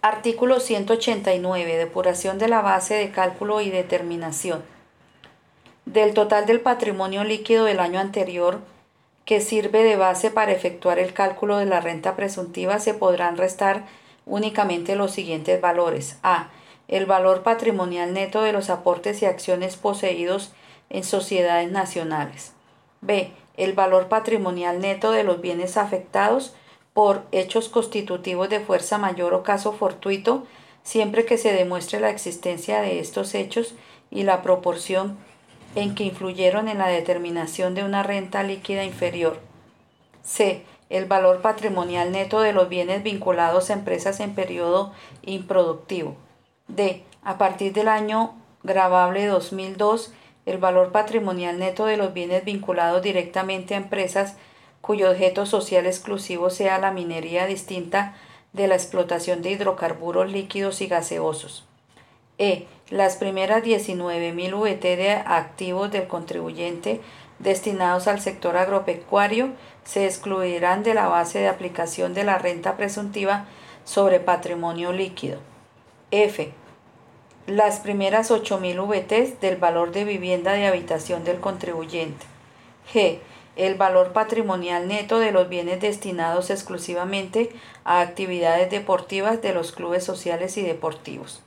Artículo 189. Depuración de la base de cálculo y determinación. Del total del patrimonio líquido del año anterior, que sirve de base para efectuar el cálculo de la renta presuntiva, se podrán restar únicamente los siguientes valores. A. El valor patrimonial neto de los aportes y acciones poseídos en sociedades nacionales. B. El valor patrimonial neto de los bienes afectados por hechos constitutivos de fuerza mayor o caso fortuito, siempre que se demuestre la existencia de estos hechos y la proporción en que influyeron en la determinación de una renta líquida inferior. C. El valor patrimonial neto de los bienes vinculados a empresas en periodo improductivo. D. A partir del año grabable 2002, el valor patrimonial neto de los bienes vinculados directamente a empresas cuyo objeto social exclusivo sea la minería distinta de la explotación de hidrocarburos líquidos y gaseosos. E. Las primeras 19.000 VT de activos del contribuyente destinados al sector agropecuario se excluirán de la base de aplicación de la renta presuntiva sobre patrimonio líquido. F. Las primeras 8.000 VT del valor de vivienda de habitación del contribuyente. G. El valor patrimonial neto de los bienes destinados exclusivamente a actividades deportivas de los clubes sociales y deportivos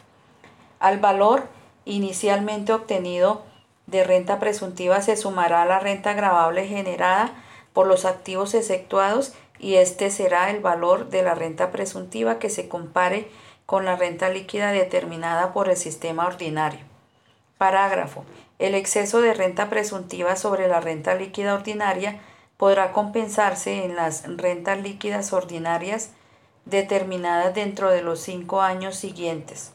al valor inicialmente obtenido de renta presuntiva se sumará la renta grabable generada por los activos exceptuados y este será el valor de la renta presuntiva que se compare con la renta líquida determinada por el sistema ordinario. Parágrafo. El exceso de renta presuntiva sobre la renta líquida ordinaria podrá compensarse en las rentas líquidas ordinarias determinadas dentro de los cinco años siguientes.